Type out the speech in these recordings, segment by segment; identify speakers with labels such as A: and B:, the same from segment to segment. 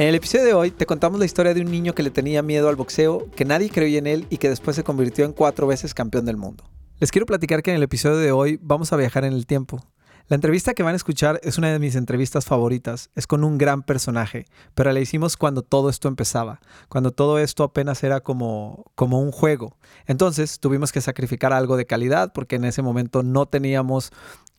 A: En el episodio de hoy te contamos la historia de un niño que le tenía miedo al boxeo, que nadie creía en él y que después se convirtió en cuatro veces campeón del mundo. Les quiero platicar que en el episodio de hoy vamos a viajar en el tiempo. La entrevista que van a escuchar es una de mis entrevistas favoritas, es con un gran personaje, pero la hicimos cuando todo esto empezaba, cuando todo esto apenas era como, como un juego. Entonces tuvimos que sacrificar algo de calidad porque en ese momento no teníamos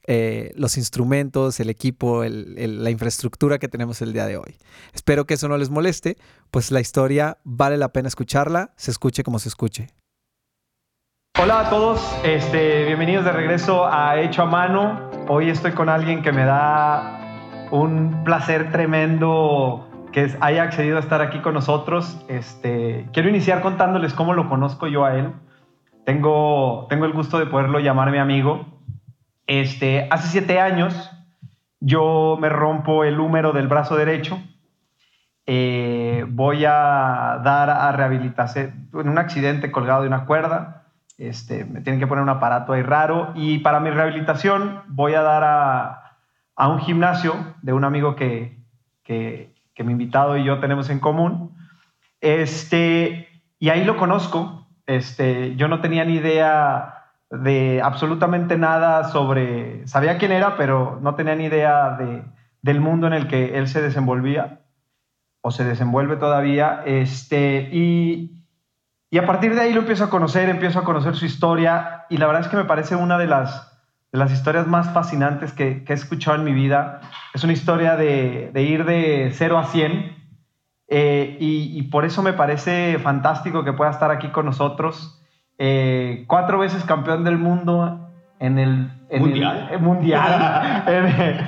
A: eh, los instrumentos, el equipo, la infraestructura que tenemos el día de hoy. Espero que eso no les moleste, pues la historia vale la pena escucharla, se escuche como se escuche. Hola a todos, este, bienvenidos de regreso a Hecho a Mano. Hoy estoy con alguien que me da un placer tremendo que haya accedido a estar aquí con nosotros. Este, quiero iniciar contándoles cómo lo conozco yo a él. Tengo, tengo el gusto de poderlo llamar mi amigo. Este, hace siete años yo me rompo el húmero del brazo derecho. Eh, voy a dar a rehabilitación en un accidente colgado de una cuerda. Este, me tienen que poner un aparato ahí raro. Y para mi rehabilitación voy a dar a, un gimnasio de un amigo que, que, que, mi invitado y yo tenemos en común. Este, y ahí lo conozco. Este, yo no tenía ni idea de absolutamente nada sobre, sabía quién era, pero no tenía ni idea de, del mundo en el que él se desenvolvía o se desenvuelve todavía. Este, y, y a partir de ahí lo empiezo a conocer, empiezo a conocer su historia y la verdad es que me parece una de las, de las historias más fascinantes que, he escuchado en mi vida. Es una historia de, de ir de 0 a 100 eh, y por eso me parece fantástico que pueda estar aquí con nosotros. Eh, cuatro veces campeón del mundo en el
B: mundial.
A: El, mundial.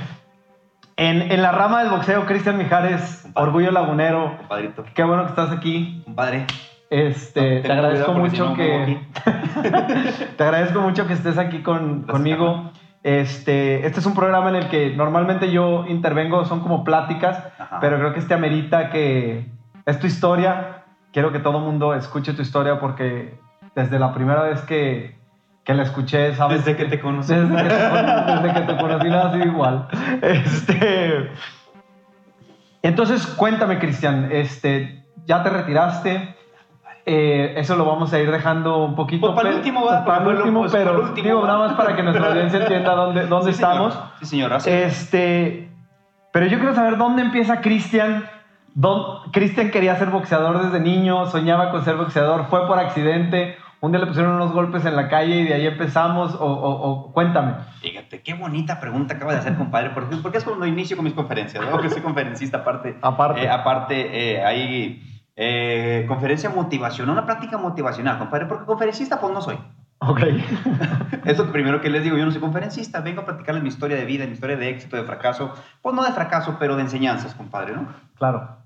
A: en, en, la rama del boxeo, Cristian Mijares. Orgullo Lagunero.
B: Compadrito.
A: Qué bueno que estás aquí.
B: Compadre.
A: Este,
B: No,
A: te agradezco mucho que te agradezco mucho que estés aquí con,
B: Gracias,
A: conmigo. Este, este es un programa en el que normalmente yo intervengo, son como pláticas,
B: Ajá.
A: pero creo que este amerita que es tu historia. Quiero que todo el mundo escuche tu historia porque desde la primera vez que, que la escuché, ¿sabes?
B: Desde que te conocí.
A: Desde que te, conocí, desde que te conocí igual. Este, entonces, cuéntame, Cristian, este, ya te retiraste. Eh, eso lo vamos a ir dejando un poquito.
B: Pues para el último, ¿verdad?
A: para el último,
B: pues,
A: pero
B: para el último,
A: digo, nada más para que nuestra audiencia entienda dónde, dónde
B: Sí,
A: estamos.
B: Sí, señor. Así.
A: Este, pero yo quiero saber dónde empieza Cristian. Cristian quería ser boxeador desde niño, soñaba con ser boxeador, fue por accidente. Un día le pusieron unos golpes en la calle y de ahí empezamos. O, o- o- cuéntame.
B: Fíjate, qué bonita pregunta acaba de hacer, compadre. Porque, porque es cuando inicio con mis conferencias, ¿no? Que soy conferencista aparte.
A: Aparte.
B: Eh, aparte, eh, hay eh, conferencia motivacional, una práctica motivacional, compadre. Porque conferencista, pues no soy.
A: Ok.
B: Es lo primero que les digo, yo no soy conferencista, vengo a platicarles mi historia de vida, mi historia de éxito, de fracaso. Pues no de fracaso, pero de enseñanzas, compadre, ¿no?
A: claro.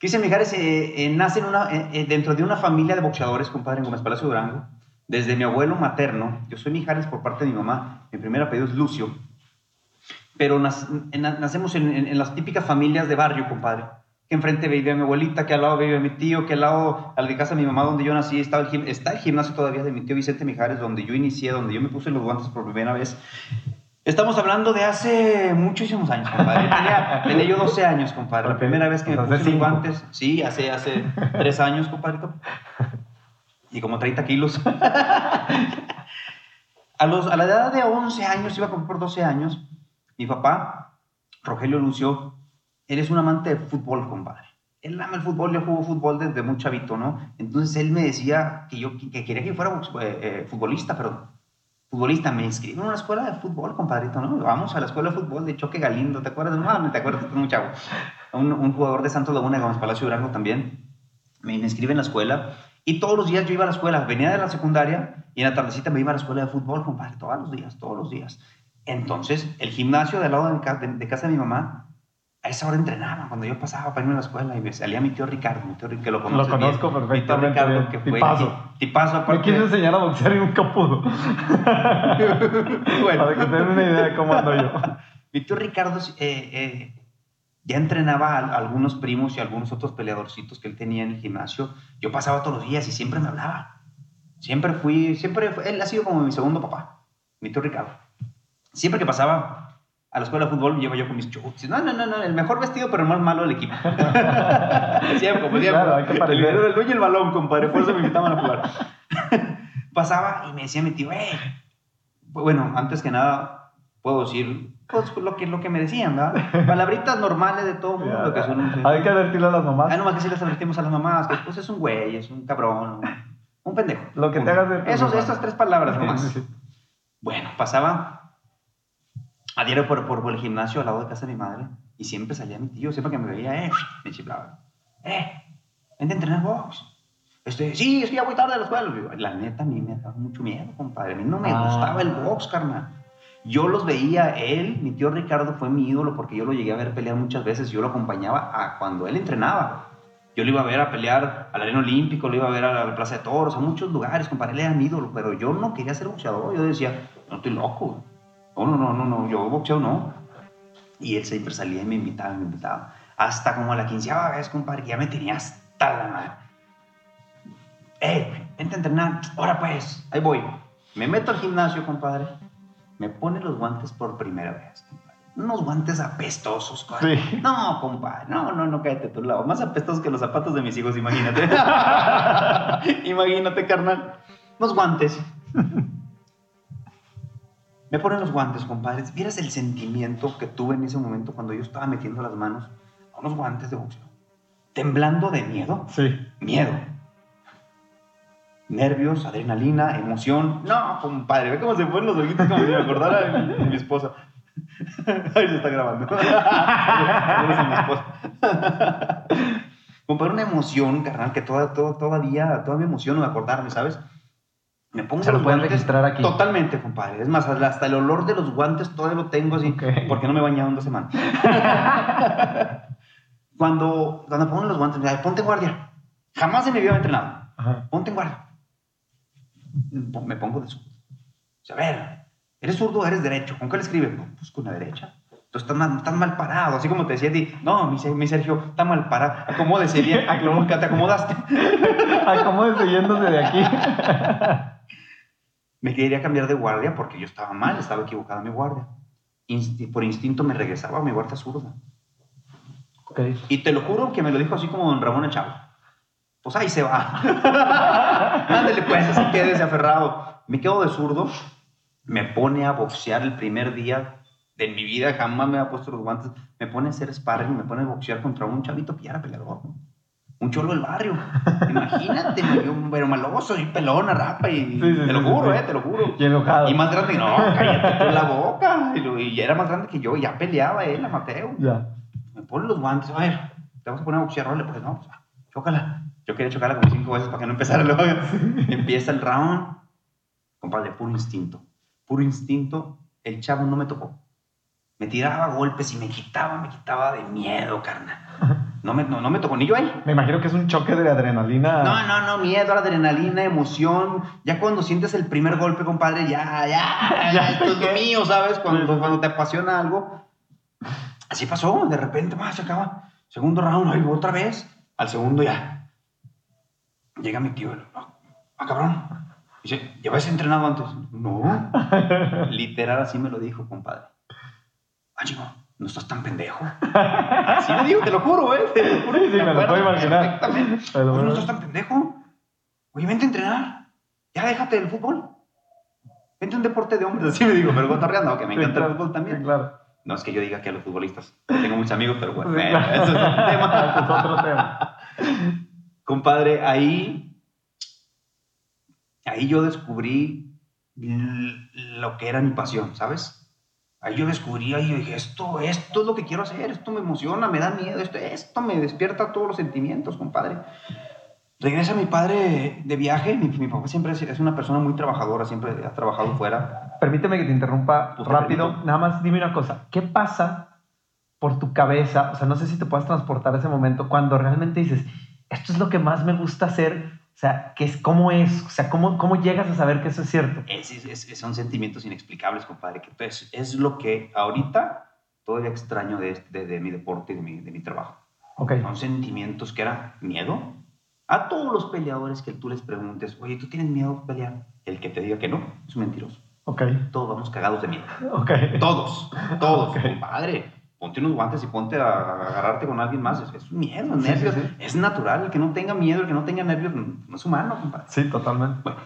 B: Cristian Mijares eh, eh, nace eh, dentro de una familia de boxeadores, compadre, en Gómez Palacio Durango. Desde mi abuelo materno, yo soy Mijares por parte de mi mamá, mi primer apellido es Lucio, pero nacemos en, las típicas familias de barrio, compadre. Que enfrente vivía mi abuelita, que al lado vivía mi tío, que al lado, al de casa de mi mamá, donde yo nací, estaba el está el gimnasio todavía de mi tío Vicente Mijares, donde yo inicié, donde yo me puse los guantes por primera vez. Estamos hablando de hace muchísimos años, compadre. Tenía, tenía yo 12 años, compadre. La primera vez que me puse los
A: cinco.
B: guantes. Sí, hace, hace 3 años, compadrito. Y como 30 kilos. A, los, a la edad de 11 años, iba a cumplir por 12 años, mi papá, Rogelio Lucio, él es un amante de fútbol, compadre. Él ama el fútbol, yo juego fútbol desde muy chavito, ¿no? Entonces él me decía que yo que quería que fuera eh, eh, futbolista, perdón. Futbolista, me inscribí en una escuela de fútbol, compadrito, ¿no? Vamos a la escuela de fútbol de Choque Galindo, ¿te acuerdas? No, no te acuerdas, muy chavo. Un, un jugador de Santos Laguna Gómez Palacio Durango también. Me, inscribe en la escuela Y todos los días yo iba a la escuela, venía de la secundaria y en la tardecita me iba a la escuela de fútbol, compadre, todos los días, todos los días. Entonces, el gimnasio de al lado de, ca- de- de casa de mi mamá, a esa hora entrenaba, cuando yo pasaba para irme a la escuela y me salía mi tío Ricardo, mi tío Ricardo, que lo
A: Lo conozco
B: bien.
A: perfectamente
B: Mi tío Ricardo, que fue...
A: Tipazo.
B: Tipazo,
A: Me
B: aparte.
A: quiso enseñar a boxear y nunca pudo.
B: Bueno.
A: Para que tengan una idea de cómo ando yo.
B: Mi tío Ricardo eh, eh, ya entrenaba a, a algunos primos y a algunos otros peleadorcitos que él tenía en el gimnasio. Yo pasaba todos los días y siempre me hablaba. Siempre fui, siempre, fue- él ha sido como mi segundo papá, mi tío Ricardo. Siempre que pasaba a la escuela de fútbol, me llevo yo con mis chuts. No, no, no, no, el mejor vestido, pero el más malo del equipo. siempre, como siempre.
A: Claro, hay que parecer.
B: el, el dueño y el balón, compadre, por eso me invitaban a jugar. pasaba y me decía mi tío, eh, bueno, antes que nada, puedo decir pues, lo, que, lo que me decían, ¿verdad? Palabritas normales de todo el mundo. Que son,
A: Hay que advertirle a las mamás.
B: Ah, no más que si les advertimos a las mamás, que pues es un güey, es un cabrón, un, pendejo.
A: Lo que te hagas de.
B: Esas tres palabras nomás.
A: Sí, sí.
B: Bueno, pasaba a diario por, por el gimnasio al lado de casa de mi madre y siempre salía mi tío, siempre que me veía, eh, me chiflaba. Eh, vente a entrenar box. Este, sí, es que ya voy tarde a la escuela. La neta, a mí me daba mucho miedo, compadre. A mí no me
A: Ah.
B: gustaba el box, carnal. Yo los veía, él, mi tío Ricardo fue mi ídolo porque yo lo llegué a ver pelear muchas veces. Yo lo acompañaba a cuando él entrenaba. Yo lo iba a ver a pelear al Arena Olímpico, lo iba a ver a la Plaza de Toros, a muchos lugares, compadre, él era mi ídolo, pero yo no quería ser boxeador. Yo decía, no estoy loco. No, no, no, no, no, yo boxeo no. Y él siempre salía y me invitaba, me invitaba. Hasta como a la quinceava vez, compadre, que ya me tenía hasta la madre. ¡Eh! Vente a entrenar. Ahora pues, ahí voy. Me meto al gimnasio, compadre. Me pone los guantes por primera vez, compadre. Unos guantes apestosos, compadre.
A: Sí.
B: No, compadre. No, no, no, cállate a tu lado. Más apestosos que los zapatos de mis hijos, imagínate. imagínate, carnal. Unos guantes. Me ponen los guantes, compadre. ¿Vieras el sentimiento que tuve en ese momento cuando yo estaba metiendo las manos a unos guantes de boxeo? Temblando de miedo.
A: Sí.
B: Miedo. Nervios, adrenalina, emoción. No, compadre, ve cómo se ponen los ojitos como si me acordara de mi, de mi esposa. Ahí se está grabando. Mi. Compadre, una emoción, carnal, que toda, toda- todavía, todavía me emociono de acordarme, ¿sabes? Me pongo
A: Se lo
B: los
A: pueden
B: guantes
A: registrar aquí.
B: Totalmente, compadre. Es más, hasta el olor de los guantes todavía lo tengo así,
A: Ok.
B: porque no me he bañado en dos semanas. cuando, cuando ponen los guantes, me ponte guardia. Jamás en mi vida me he entrenado.
A: Ajá.
B: Ponte en guardia. Me pongo de zurdo. O sea, a ver, ¿eres zurdo o eres derecho? ¿Con qué le escribes? Pues con la derecha. Entonces estás mal, estás mal parado, así como te decía a ti. No, mi, mi Sergio, está mal parado. Acomódese bien. Nunca te acomodaste.
A: Acomódese yéndose de aquí.
B: Me quería cambiar de guardia porque yo estaba mal, estaba equivocada mi guardia. Insti- por instinto me regresaba a mi guardia zurda.
A: Ok.
B: Y te lo juro que me lo dijo así como don Ramón Chavo. Pues ahí se va. Ándale pues, así quédese aferrado. Me quedo de zurdo, me pone a boxear el primer día de mi vida, jamás me ha puesto los guantes. Me pone a hacer sparring, me pone a boxear contra un chavito que ya era peleador. ¿no? Un cholo del barrio. Imagínate, yo, pero maloso y pelona, rapa y
A: Sí, sí,
B: te lo juro,
A: sí.
B: eh, te lo juro.
A: Y enojado.
B: Y más grande, no, cállate tú la boca. Y, lo- y ya era más grande que yo, ya peleaba él, a Mateo.
A: Ya.
B: Me pone los guantes, a ver, te vas a poner a boxear, órale, pues no, pues va, chócala. Yo quería chocarla como cinco veces para que no empezara luego. Empieza el round. Compadre, puro instinto. Puro instinto. El chavo no me tocó. Me tiraba golpes y me quitaba, me quitaba de miedo, carnal. No me, no, no me tocó ni yo a él.
A: Me imagino que es un choque de adrenalina.
B: No, no, no, miedo, adrenalina, emoción. Ya cuando sientes el primer golpe, compadre, ya, ya,
A: Ya,
B: esto es lo mío, ¿sabes? Cuando, cuando te apasiona algo. Así pasó, de repente, más se acaba. Segundo round, ahí otra vez. Al segundo ya. Llega mi tío, ah, ah, cabrón. Dice, ¿llevas entrenado antes? No. Literal, así me lo dijo, compadre. Ah, chico, no estás tan pendejo. Así me dijo, te lo juro, ¿eh? Te lo juro.
A: Sí, sí, me lo puedo imaginar. Pero
B: no estás tan pendejo. Oye, vente a entrenar. Ya déjate del fútbol. Vente a un deporte de hombres. Así me digo, pero cotorreando, que me
A: Sí,
B: encanta
A: claro.
B: el fútbol también.
A: Sí, claro.
B: No es que yo diga que a los futbolistas. Tengo muchos amigos, pero bueno,
A: Sí,
B: eh,
A: claro.
B: eso es otro tema.
A: es otro tema.
B: Compadre, ahí, ahí yo descubrí lo que era mi pasión, ¿sabes? Ahí yo descubrí, ahí yo dije, esto, esto es lo que quiero hacer, esto me emociona, me da miedo, esto, esto me despierta todos los sentimientos, compadre. Regresa mi padre de viaje. Mi, mi papá siempre es, es una persona muy trabajadora, siempre ha trabajado fuera.
A: Permíteme que te interrumpa
B: Pues te
A: rápido.
B: permito.
A: Nada más dime una cosa. ¿Qué pasa por tu cabeza? O sea, no sé si te puedes transportar a ese momento cuando realmente dices, esto es lo que más me gusta hacer. O sea, ¿qué es, ¿cómo es? O sea, ¿cómo, ¿cómo llegas a saber que eso es cierto?
B: Es, es- son sentimientos inexplicables, compadre. Que es, es lo que ahorita todavía extraño de, de, de mi deporte y de mi, de mi trabajo.
A: Ok.
B: Son sentimientos que era miedo. A todos los peleadores que tú les preguntes, oye, ¿tú tienes miedo a pelear? El que te diga que no, es un mentiroso.
A: Ok.
B: Todos vamos cagados de miedo.
A: Ok.
B: Todos, todos,
A: Ok.
B: compadre. Ponte unos guantes y ponte a agarrarte con alguien más. Es, es miedo,
A: Sí,
B: nervios.
A: sí, sí.
B: Es natural. El que no tenga miedo, el que no tenga nervios, no es humano, compadre.
A: Sí, totalmente.
B: Bueno,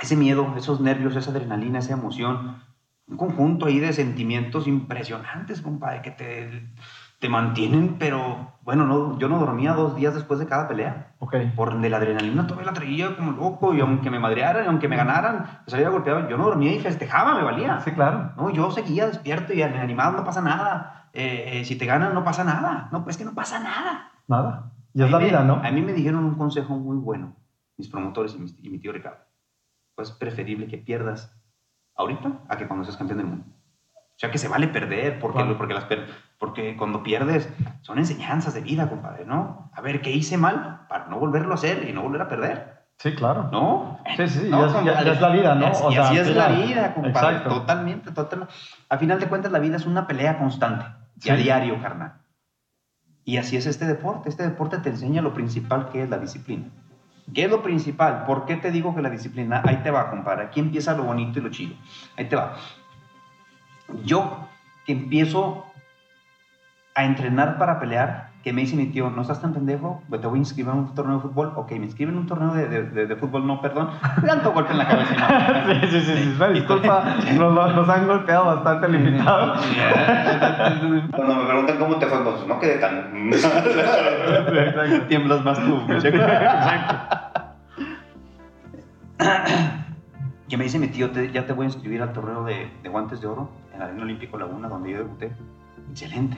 B: ese miedo, esos nervios, esa adrenalina, esa emoción, un conjunto ahí de sentimientos impresionantes, compadre, que te, te mantienen, pero bueno, no, yo no dormía dos días después de cada pelea.
A: Ok.
B: Por de la adrenalina todavía la traía como loco, y aunque me madrearan, aunque me ganaran, me salía golpeado, yo no dormía y festejaba, me valía.
A: Sí, claro.
B: No, yo seguía despierto y animado, no pasa nada. Eh, eh, si te ganan, no pasa nada. No, pues es que no pasa nada.
A: Nada. Y es
B: A
A: la
B: me-
A: vida, ¿no?
B: A mí me dijeron un consejo muy bueno, mis promotores y, mis- y mi tío Ricardo. Pues es preferible que pierdas ahorita a que cuando seas campeón del mundo. O sea, que se vale perder, porque,
A: Claro.
B: porque, las per- porque cuando pierdes son enseñanzas de vida, compadre, ¿no? A ver, ¿qué hice mal para no volverlo a hacer y no volver a perder?
A: Sí, claro.
B: ¿no?
A: Sí, sí,
B: No,
A: ya es- ya-
B: compadre.
A: ya es la vida, ¿no? O
B: y
A: sea,
B: así es la vida, compadre.
A: Exacto.
B: Totalmente, totalmente. Al final de cuentas, la vida es una pelea constante y a diario, carnal. Y así es este deporte. Este deporte te enseña lo principal que es la disciplina. ¿Qué es lo principal? ¿Por qué te digo que la disciplina? Ahí te va, compadre. Aquí empieza lo bonito y lo chido. Ahí te va. Yo que empiezo a entrenar para pelear, que me dice mi tío, no estás tan pendejo, Pues te voy a inscribir en un torneo de fútbol. Ok, me inscriben en un torneo de, de- de- de fútbol, no, perdón. Tanto golpe en la cabeza. no.
A: Sí, sí, sí, sí. Una disculpa, nos, han golpeado bastante al invitado.
B: Cuando me preguntan cómo te fue, pues no quedé tan...
A: Exacto.
B: Tiemblas más tú. que me dice mi tío, te- ya te voy a inscribir al torneo de, de guantes de oro en la Arena Olímpico Laguna, donde yo debuté. Excelente.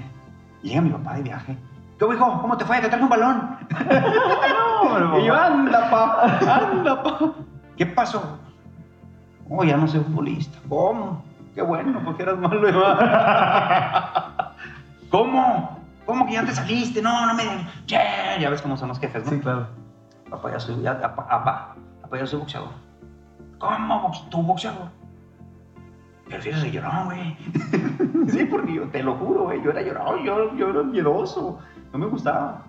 B: Llega mi papá de viaje. ¿Qué hijo? ¿Cómo te fue? Te traje un balón. y yo, anda, pa, anda, pa. ¿Qué pasó? Oh, ya no soy futbolista. ¿Cómo? Qué bueno, porque eras malo. ¿Cómo? ¿Cómo que ya te saliste? No, no me... Ya, ya ves cómo son los jefes, ¿no?
A: Sí, claro.
B: Papá, ya soy, ya, papá, papá, papá, ya soy boxeador. ¿Cómo? ¿Tú boxeador? Prefieres el llorón, güey. sí, porque yo te lo juro, güey. Yo era llorón, yo, yo era miedoso. No me gustaba.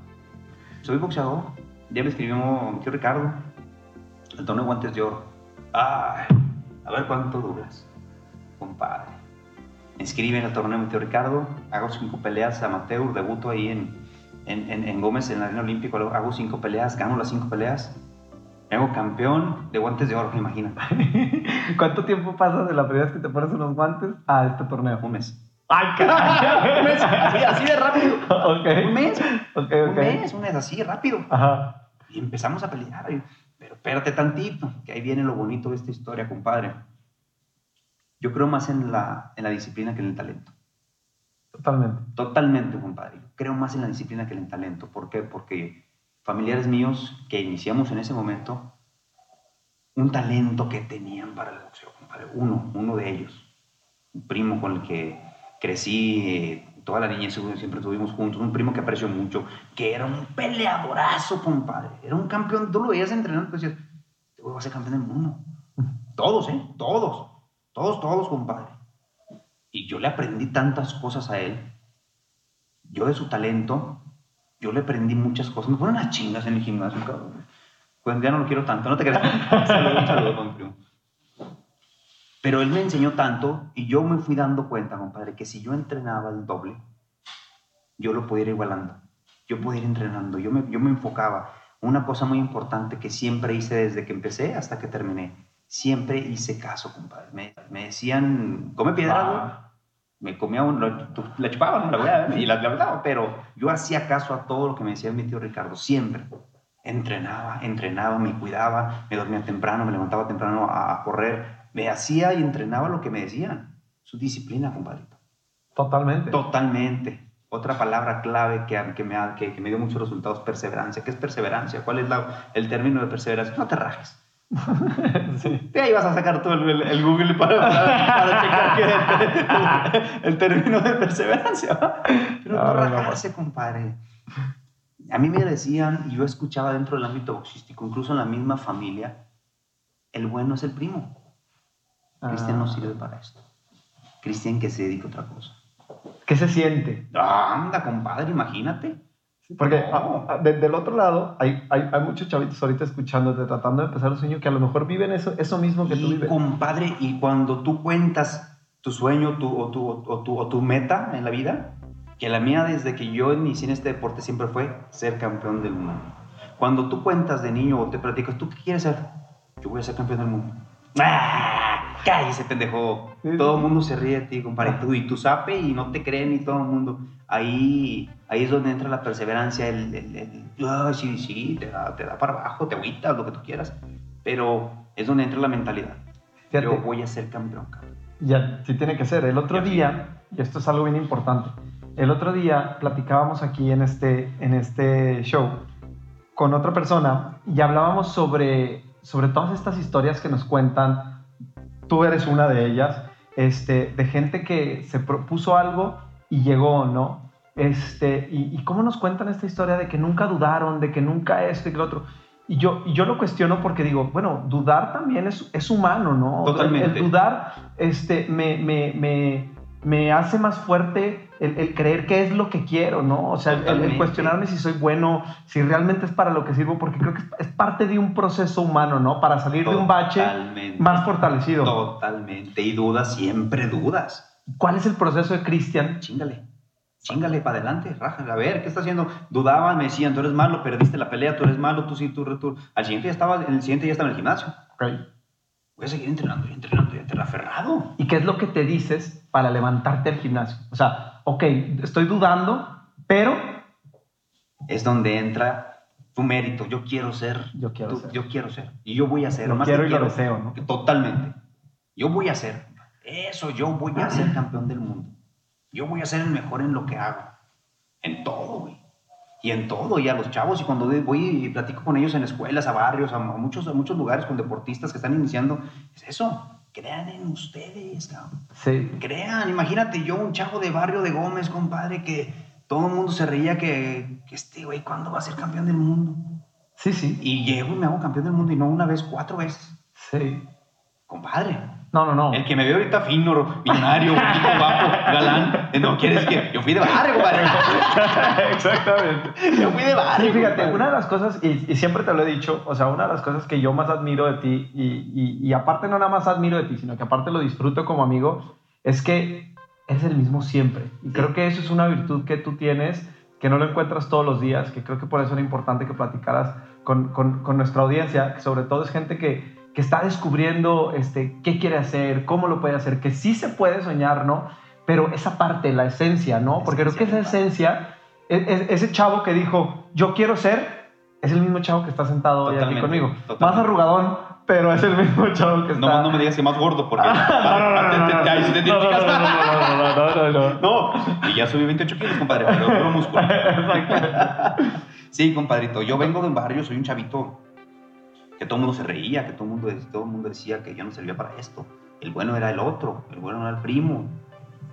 B: Soy boxeador. Ya me escribió tío Ricardo. El torneo de guantes de oro. Ay, a ver cuánto duras, compadre. Me inscriben en el torneo de tío Ricardo. Hago cinco peleas amateur. Debuto ahí en, en, en, Gómez, en la Arena Olímpico. Hago cinco peleas, gano las cinco peleas. Me campeón de guantes de oro, imagina.
A: ¿Cuánto tiempo pasa de la primera vez que te pones unos guantes a este torneo?
B: Un mes.
A: ¡Ay, caray!
B: Un mes, así, así de rápido.
A: ok.
B: Un mes,
A: Ok,
B: un
A: ok.
B: mes, un mes, así de rápido.
A: Ajá.
B: Y empezamos a pelear. Pero espérate tantito, que ahí viene lo bonito de esta historia, compadre. Yo creo más en la, en la disciplina que en el talento.
A: Totalmente.
B: Totalmente, compadre. Creo más en la disciplina que en el talento. ¿Por qué? Porque familiares míos que iniciamos en ese momento, un talento que tenían para el boxeo, compadre. Uno, uno de ellos. Un primo con el que crecí, eh, toda la niñez siempre estuvimos juntos. Un primo que aprecio mucho, que era un peleadorazo, compadre. Era un campeón. Tú lo veías entrenar y decías, te voy a ser campeón del mundo. Todos, ¿eh? Todos. Todos, todos, compadre. Y yo le aprendí tantas cosas a él. Yo de su talento, yo le aprendí muchas cosas. Me ponen unas chingas en el gimnasio, cabrón. Pues ya no lo quiero tanto, no te creas. Un saludo, un saludo, con primo. Pero él me enseñó tanto y yo me fui dando cuenta, compadre, que si yo entrenaba el doble, yo lo podía ir igualando. Yo podía ir entrenando. Yo me, yo me enfocaba. Una cosa muy importante que siempre hice desde que empecé hasta que terminé. Siempre hice caso, compadre. Me, me decían, come piedra, güey
A: Ah,
B: me comía un, tu- la chupaba, no la a y la, la verdad, pero yo hacía caso a todo lo que me decía mi tío Ricardo, siempre. Entrenaba, entrenaba, me cuidaba, me dormía temprano, me levantaba temprano a, a correr, me hacía y entrenaba lo que me decían. Su disciplina, compadrito.
A: Totalmente.
B: Totalmente. Otra palabra clave que, que, me, que, que me dio muchos resultados, perseverancia. ¿Qué es perseverancia? ¿Cuál es la- el término de perseverancia? No te rajes.
A: Sí.
B: De ahí vas a sacar todo el, el Google para, para, para checar que el, el término de perseverancia. ¿va? Pero no
A: No, no, no.
B: rajarse, compadre. A mí me decían, y yo escuchaba dentro del ámbito boxístico, incluso en la misma familia, el bueno es el primo. Cristian no
A: Ah.
B: sirve para esto. Cristian que se dedica a otra cosa.
A: ¿Qué se siente?
B: Anda, compadre, imagínate.
A: Porque
B: No.
A: a- a- de- del otro lado hay, hay, hay muchos chavitos ahorita escuchándote, tratando de empezar un sueño que a lo mejor viven eso, eso mismo que tú vives.
B: compadre, y cuando tú cuentas tu sueño tu, o, tu, o, tu, o tu meta en la vida, que la mía desde que yo inicié en este deporte siempre fue ser campeón del mundo. Cuando tú cuentas de niño o te platicas, ¿tú qué quieres ser? Yo voy a ser campeón del mundo. ¡Ah! ¡Cállese, pendejo! Todo el mundo se ríe de ti, compadre. Tú, y tú sape y no te creen y todo el mundo. Ahí, ahí es donde entra la perseverancia, el, el, el- "Ay, sí, sí, te da, te da para abajo, te agüitas, lo que tú quieras. Pero es donde entra la mentalidad.
A: Fíjate,
B: Yo voy a ser campeón, cabrón.
A: Ya, sí tiene que ser. El otro
B: Ya,
A: día, y esto es algo bien importante, el otro día platicábamos aquí en este, en este show con otra persona y hablábamos sobre, sobre todas estas historias que nos cuentan. Tú eres una de ellas, este, de gente que se propuso algo y llegó, ¿no? Este, y, y cómo nos cuentan esta historia de que nunca dudaron, de que nunca esto y que lo otro. Y yo, y yo lo cuestiono porque digo, bueno, dudar también es, es humano, ¿no?
B: Totalmente.
A: El, el dudar este, me, me, me, me hace más fuerte el, el creer qué es lo que quiero, ¿no? O sea, el- cuestionarme si soy bueno, si realmente es para lo que sirvo, porque creo que es, parte de un proceso humano, ¿no? Para salir de un bache más fortalecido.
B: Totalmente. Y dudas, siempre dudas.
A: ¿Cuál es el proceso de Cristian?
B: Chingale. Chingale para adelante, raja. A ver, ¿qué está haciendo? Dudaban, me decían, tú eres malo, perdiste la pelea, tú eres malo, tú sí, tú, tú. Al siguiente ya estaba, en el siguiente ya estaba en el gimnasio. Voy a seguir entrenando y entrenando y entrenando aferrado.
A: ¿Y qué es lo que te dices para levantarte al gimnasio? O sea, ok, estoy dudando, pero
B: Es donde entra tu mérito. Yo quiero ser.
A: Yo quiero
B: tú-
A: ser.
B: Yo quiero ser. Y yo voy a ser.
A: Lo
B: más
A: quiero
B: que
A: y lo deseo, ¿no?
B: Totalmente. Yo voy a ser. Eso, yo voy a ser campeón del mundo. Yo voy a ser el mejor en lo que hago. En todo, güey. Y en todo, y a los chavos, y cuando voy y platico con ellos en escuelas, a barrios, a muchos, a muchos lugares con deportistas que están iniciando, es eso. Crean en ustedes, cabrón.
A: sí,
B: Crean, imagínate yo, un chavo de barrio de Gómez, compadre, que todo el mundo se reía que, que este güey, ¿cuándo va a ser campeón del mundo?
A: sí, sí,
B: Y llego y me hago campeón del mundo y no una vez, cuatro veces.
A: sí.
B: Compadre,
A: No, no, no.
B: el que me ve ahorita fino, millonario, guapo, galán, eh, no quieres que yo fui de barrio, compadre.
A: Exactamente.
B: Yo fui de barrio.
A: Sí, fíjate, una de las cosas, y, y siempre te lo he dicho, o sea, una de las cosas que yo más admiro de ti, y, y- y aparte no nada más admiro de ti, sino que aparte lo disfruto como amigo, es que eres el mismo siempre. Y creo que eso es una virtud que tú tienes, que no lo encuentras todos los días, que creo que por eso era importante que platicaras con, con- con nuestra audiencia, que sobre todo es gente que, que está descubriendo este, qué quiere hacer, cómo lo puede hacer, que sí se puede soñar, ¿no? Pero esa parte, la esencia, ¿no? Porque creo que esa esencia, e- e- ese chavo que dijo, yo quiero ser, es el mismo chavo que está sentado hoy aquí
B: Totalmente,
A: conmigo. Más arrugadón, pero es el mismo chavo que está...
B: No, no me digas que más gordo, porque
A: no, no, no. No,
B: y ya subí 28 kilos, compadre, pero puro músculo. Sí, compadrito, yo vengo de un barrio, soy un chavito que todo el mundo se reía, que todo el mundo, todo el mundo decía que yo no servía para esto. El bueno era el otro, el bueno era el primo.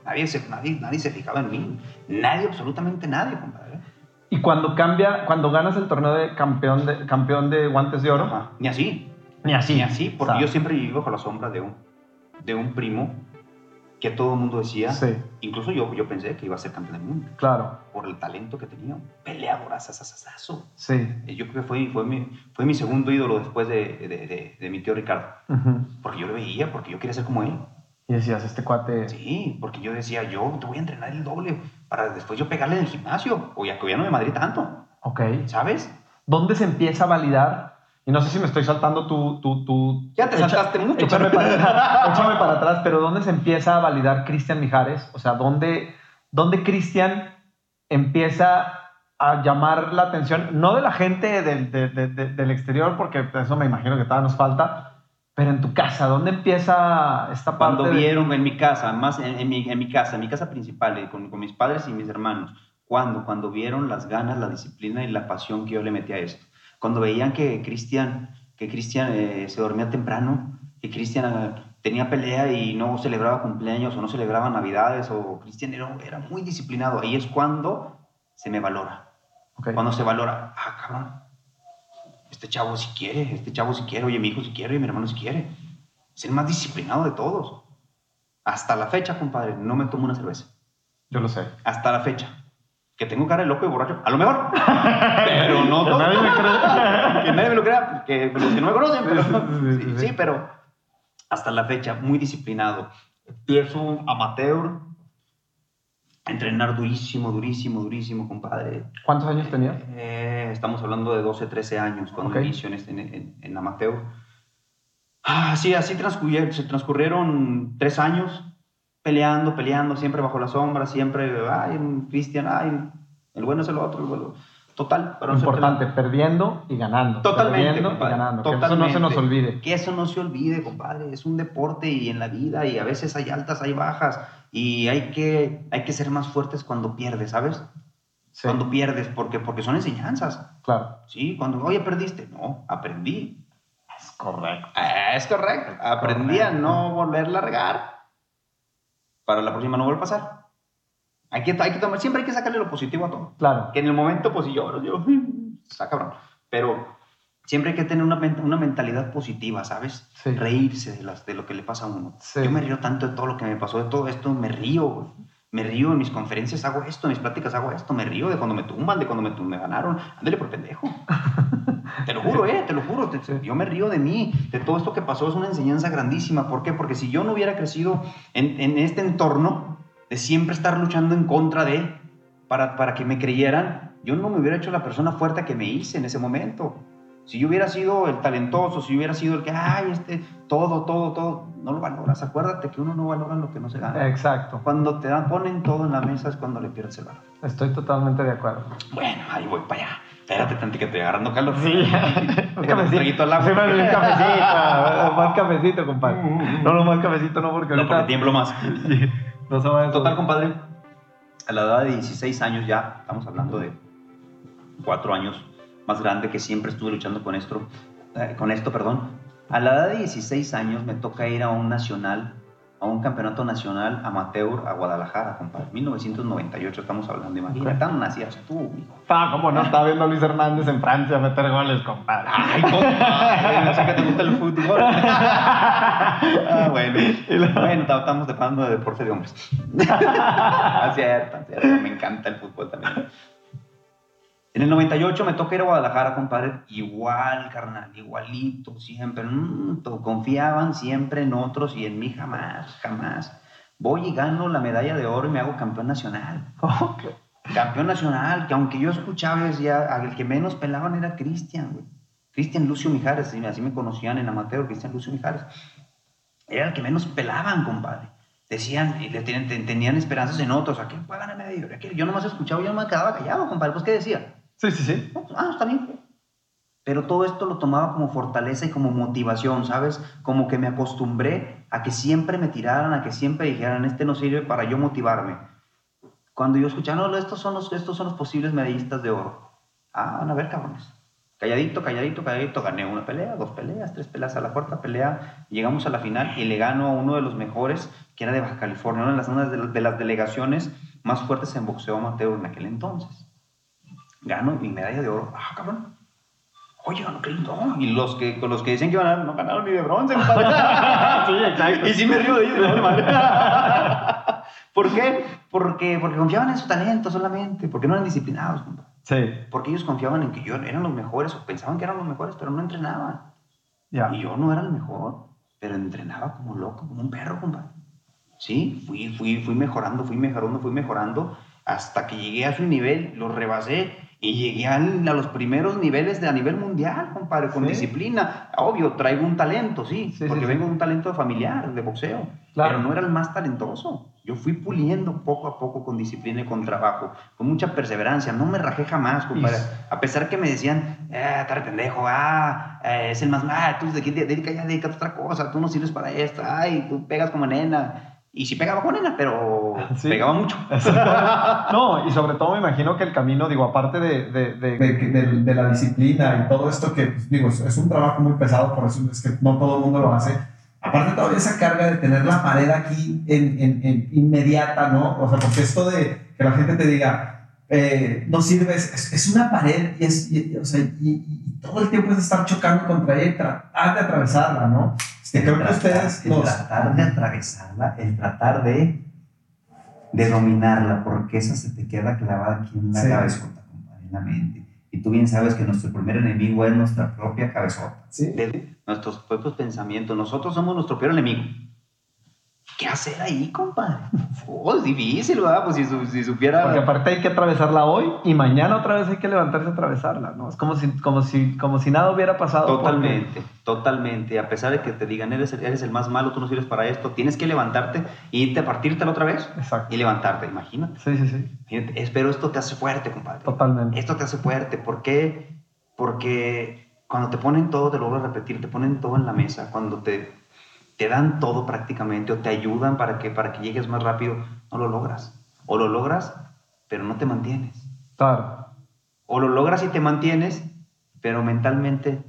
B: Nadie se, nadie, nadie se fijaba en mí. Nadie, absolutamente nadie, compadre.
A: Y cuando cambia, cuando ganas el torneo de campeón de, campeón de guantes de oro,
B: Ajá, Ni así,
A: ni así.
B: ni así, porque yo siempre viví bajo la sombra de un, de un primo que todo el mundo decía,
A: Sí,
B: incluso yo, yo pensé que iba a ser campeón del mundo
A: claro,
B: por el talento que tenía. Peleador, asasasazo.
A: sí.
B: Yo creo que fue, fue, mi, fue mi segundo ídolo después de, de, de- de mi tío Ricardo.
A: Ujú.
B: Porque yo lo veía, porque yo quería ser como él.
A: Y decías, este cuate...
B: Sí, porque yo decía, yo te voy a entrenar el doble para después yo pegarle en el gimnasio. O ya que ya no me madrí tanto,
A: Ok.
B: ¿sabes?
A: ¿Dónde se empieza a validar? Y no sé si me estoy saltando tu... tu, tu
B: Ya te
A: echa-
B: saltaste mucho,
A: Échame
B: pero-
A: para, atrás, échame para atrás, pero ¿dónde se empieza a validar Cristian Mijares? O sea, ¿dónde, dónde Cristian empieza a llamar la atención? No de la gente del, de- de- de- del exterior, porque eso me imagino que todavía nos falta, pero en tu casa, ¿dónde empieza esta parte?
B: Cuando
A: de-
B: vieron en mi casa, más en, en mi, en mi casa, en mi casa principal, eh, con, con mis padres y mis hermanos, ¿Cuándo? Cuando vieron las ganas, la disciplina y la pasión que yo le metí a esto. Cuando veían que Cristian que Cristian eh, se dormía temprano, que Cristian eh, tenía pelea y no celebraba cumpleaños o no celebraba navidades o Cristian era, era muy disciplinado. Ahí es cuando se me valora. Cuando se valora, ah, cabrón, este chavo si quiere, este chavo si quiere, oye, mi hijo si quiere, mi hermano si quiere. Es el más disciplinado de todos. Hasta la fecha, compadre, no me tomo una cerveza.
A: Yo lo sé.
B: Hasta la fecha. Que tengo cara de loco y borracho, a lo mejor. pero no
A: que nadie me crea.
B: que nadie me lo crea, que los que no me conocen. Pero, sí, sí, pero hasta la fecha, muy disciplinado. Empiezo amateur, entrenar durísimo, durísimo, durísimo, compadre.
A: ¿Cuántos años tenías?
B: Eh, estamos hablando de 12, 13 años cuando okay. inicio en, este, en, en, amateur. Ah, sí, así transcurrieron, se transcurrieron tres años peleando, peleando, siempre bajo la sombra, siempre, ay, Cristian, ay, el bueno es el otro, el bueno. Total.
A: Pero Importante, perdiendo y ganando.
B: Totalmente.
A: Perdiendo y ganando. Que eso no se nos olvide.
B: Que eso no se olvide, compadre. Es un deporte y en la vida y a veces hay altas, hay bajas y hay que, hay que ser más fuertes cuando pierdes, ¿sabes? Sí. Cuando pierdes, porque, porque son enseñanzas.
A: Claro.
B: Sí, cuando, oye, perdiste. No, aprendí.
A: Es correcto.
B: Es correcto. Aprendí correcto. a no volver a regar. Para la próxima no vuelva a pasar. Hay que, hay que tomar, siempre hay que sacarle lo positivo a todo.
A: Claro.
B: Que en el momento, pues, si yo, yo, está cabrón. Pero siempre hay que tener una, una mentalidad positiva, ¿sabes?
A: Sí.
B: Reírse de, las, de lo que le pasa a uno.
A: Sí.
B: Yo me río tanto de todo lo que me pasó, de todo esto, me río, güey. Me río en mis conferencias, hago esto, en mis pláticas hago esto, me río de cuando me tumban, de cuando me, me ganaron. Ándale por pendejo. te lo juro, eh, te lo juro. Te, yo me río de mí, de todo esto que pasó, es una enseñanza grandísima. ¿Por qué? Porque si yo no hubiera crecido en, en este entorno, de siempre estar luchando en contra de, para, para que me creyeran, yo no me hubiera hecho la persona fuerte que me hice en ese momento. Si yo hubiera sido el talentoso, si hubiera sido el que, ay, este, todo, todo, todo, no lo valoras. Acuérdate que uno no valora lo que no se gana.
A: Exacto.
B: Cuando te dan, ponen todo en la mesa es cuando le pierdes el valor.
A: Estoy totalmente de acuerdo.
B: Bueno, ahí voy para allá. Espérate tanto que estoy agarrando calor.
A: Sí.
B: un cafecito al agua.
A: Sí, un cafecito. más cafecito, compadre. No, no, más cafecito no, porque
B: No, porque tiemblo más.
A: Sí. No se va a
B: Total, compadre, a la edad de 16 años ya, estamos hablando de cuatro años más grande que siempre estuve luchando con esto, eh, con esto, perdón. A la edad de 16 años me toca ir a un nacional, a un campeonato nacional amateur a Guadalajara, compadre. 1998 estamos hablando, imagínate, tan nacías tú, hijo.
A: Ah, ¿cómo no? Estaba viendo a Luis Hernández en Francia meter goles, compadre.
B: Ay, compadre, no sé que te gusta el fútbol. ah, bueno. Bueno, estamos hablando de deporte de hombres. ah, cierto, cierto, me encanta el fútbol también. En el 98 me toca ir a Guadalajara, compadre. Igual, carnal, igualito, siempre. Mmm, confiaban siempre en otros y en mí jamás, jamás. Voy y gano la medalla de oro y me hago campeón nacional.
A: Okay.
B: Campeón nacional, que aunque yo escuchaba, decía, el que menos pelaban era Cristian, güey. Cristian Lucio Mijares, así me conocían en amateur, Cristian Lucio Mijares. Era el que menos pelaban, compadre. Decían, y le tenían, tenían esperanzas en otros. ¿A quién puede ganar medalla de oro? Yo nomás escuchaba, yo no me quedaba callado, compadre. Pues, ¿qué decía?
A: Sí, sí, sí.
B: Ah, está bien. Pero todo esto lo tomaba como fortaleza y como motivación, ¿sabes? Como que me acostumbré a que siempre me tiraran, a que siempre dijeran, este no sirve para yo motivarme. Cuando yo escuchaba, no, estos son los, estos son los posibles medallistas de oro. Ah, van a ver, cabrones. Calladito, calladito, calladito, gané una pelea, dos peleas, tres peleas a la cuarta pelea. Llegamos a la final y le gano a uno de los mejores, que era de Baja California, una de las, de las delegaciones más fuertes en boxeo amateur en aquel entonces gano mi medalla de oro. Ah, cabrón. Oye, ganó no. Y los que, con los que dicen que van a ganar, no ganaron ni de bronce, compadre.
A: sí, exacto.
B: Y sí me río de ellos, no. ¿Por qué? Porque, porque confiaban en su talento solamente, porque no eran disciplinados, compadre.
A: Sí.
B: Porque ellos confiaban en que yo eran los mejores o pensaban que eran los mejores, pero no entrenaban.
A: Ya.
B: Y yo no era el mejor, pero entrenaba como loco, como un perro, compadre. Sí, fui, fui, fui mejorando, fui mejorando, fui mejorando, hasta que llegué a su nivel, lo rebasé y llegué a, a los primeros niveles de a nivel mundial, compadre, con
A: Sí.
B: disciplina. Obvio, traigo un talento, sí,
A: Sí,
B: porque
A: sí,
B: vengo de un talento familiar, de boxeo,
A: Claro.
B: pero no era el más talentoso. Yo fui puliendo poco a poco con disciplina y con trabajo, con mucha perseverancia. No me rajé jamás, compadre. A pesar que me decían, eh, estar pendejo, ah, eh, es el más, ah, tú de- de- dedica ya, dedícate a otra cosa, tú no sirves para esto, ay, tú pegas como nena. Y sí pegaba con ella, pero
A: Sí.
B: pegaba mucho.
A: no, y sobre todo me imagino que el camino, digo, aparte de, de, de-
C: de, de- de la disciplina y todo esto que, pues, digo, es, es un trabajo muy pesado, por eso es que no todo el mundo lo hace. Aparte todavía esa carga de tener la pared aquí en, en- en inmediata, ¿no? O sea, porque esto de que la gente te diga, eh, no sirve, es, una pared y, es, y- o sea, y, y- y todo el tiempo es estar chocando contra ella y tratar de atravesarla, ¿no? Este, creo que
B: tratar,
C: ustedes
B: el
C: nos...
B: tratar de atravesarla, el tratar de, de dominarla, porque esa se te queda clavada aquí en la
C: Sí.
B: cabezota, compadre, en la mente. Y tú bien sabes que nuestro primer enemigo es nuestra propia cabezota.
C: Sí.
B: De nuestros propios pensamientos. Nosotros somos nuestro peor enemigo. ¿Qué hacer ahí, compadre? Oh, es difícil, ¿verdad? Pues si, si supiera...
A: Porque aparte hay que atravesarla hoy y mañana otra vez hay que levantarse a atravesarla, ¿no? Es como si, como si, como si nada hubiera pasado. porque-
B: Totalmente, totalmente. A pesar de que te digan, eres, el- eres el más malo, tú no sirves para esto, tienes que levantarte y irte a partírtela otra vez
A: Exacto.
B: y levantarte, imagínate.
A: Sí, sí, sí.
B: Fíjate, es- Pero esto te hace fuerte, compadre.
A: Totalmente.
B: Esto te hace fuerte. ¿Por qué? Porque cuando te ponen todo, te lo vuelvo a repetir, te ponen todo en la mesa, cuando te, te dan todo prácticamente o te ayudan para que, para que llegues más rápido, no lo logras. O lo logras, pero no te mantienes.
A: Claro.
B: O lo logras y te mantienes, pero mentalmente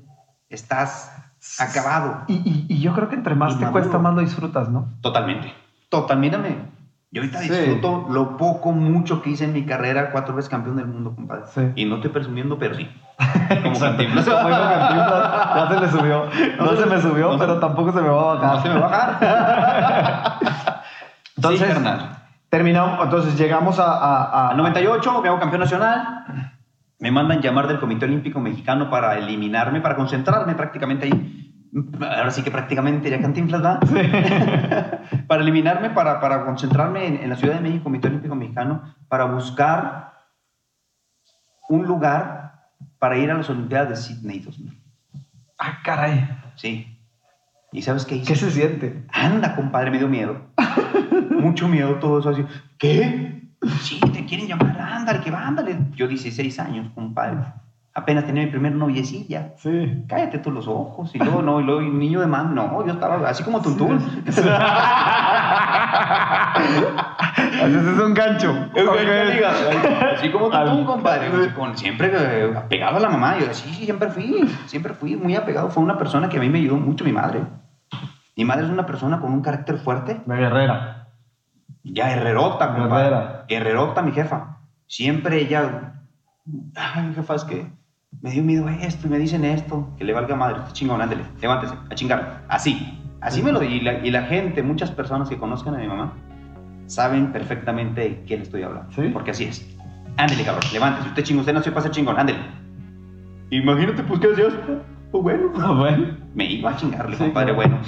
B: estás acabado.
A: Y, y- y yo creo que entre más te cuesta, más lo disfrutas, ¿no?
B: Totalmente. Totalmente. Yo ahorita
A: Sí.
B: disfruto lo poco, mucho que hice en mi carrera, cuatro veces campeón del mundo, compadre.
A: Sí.
B: Y no estoy presumiendo, pero sí. Como Cantinflas.
A: Como ya se le subió. No,
B: No
A: se me subió,
B: no se-
A: pero tampoco se me va a bajar.
B: No se me va a bajar.
A: Entonces,
B: sí,
A: terminamos, entonces llegamos a... a- a-
B: Al 98 me hago campeón nacional. Me mandan llamar del Comité Olímpico Mexicano para eliminarme, para concentrarme prácticamente ahí. Ahora sí que prácticamente ya Cantinflas, ¿verdad? para eliminarme, para, para concentrarme en, en la Ciudad de México, Comité Olímpico Mexicano, para buscar un lugar para ir a las Olimpiadas de Sydney 2000.
A: Ah, caray.
B: Sí. ¿Y sabes qué hice?
A: ¿Qué se siente?
B: Anda, compadre, me dio miedo. Mucho miedo todo eso así. ¿Qué? Sí, te quieren llamar, ándale, que va, ándale. Yo 16 años, compadre. Apenas tenía mi primer noviecilla.
A: Sí.
B: Cállate tú los ojos. Y luego, no, y luego, y niño de más, no, yo estaba así como tuntún.
A: Haces es un gancho.
B: Así como tuntún, compadre. Así con- siempre eh, apegado a la mamá. Yo sí, sí, siempre fui, siempre fui muy apegado. Fue una persona que a mí me ayudó mucho, mi madre. Mi madre es una persona con un carácter fuerte.
A: De guerrera.
B: Ya, herrerota, compadre.
A: Herrera.
B: Herrerota, mi jefa. Siempre ella. Ay, jefa, es que me dio miedo esto y me dicen esto. Que le valga madre, este chingón, ándele, levántese, a chingar. Así. Así me lo di. Y la, y la gente, muchas personas que conozcan a mi mamá, saben perfectamente de le estoy hablando.
A: ¿Sí?
B: Porque así es. Ándele, cabrón, levántese. Usted chingón, usted nació para ser chingón, ándele. Imagínate, pues, ¿qué hacías? Pues bueno.
A: Ah, bueno.
B: Me iba a chingarle,
A: Sí,
B: compadre.
A: claro.
B: Bueno,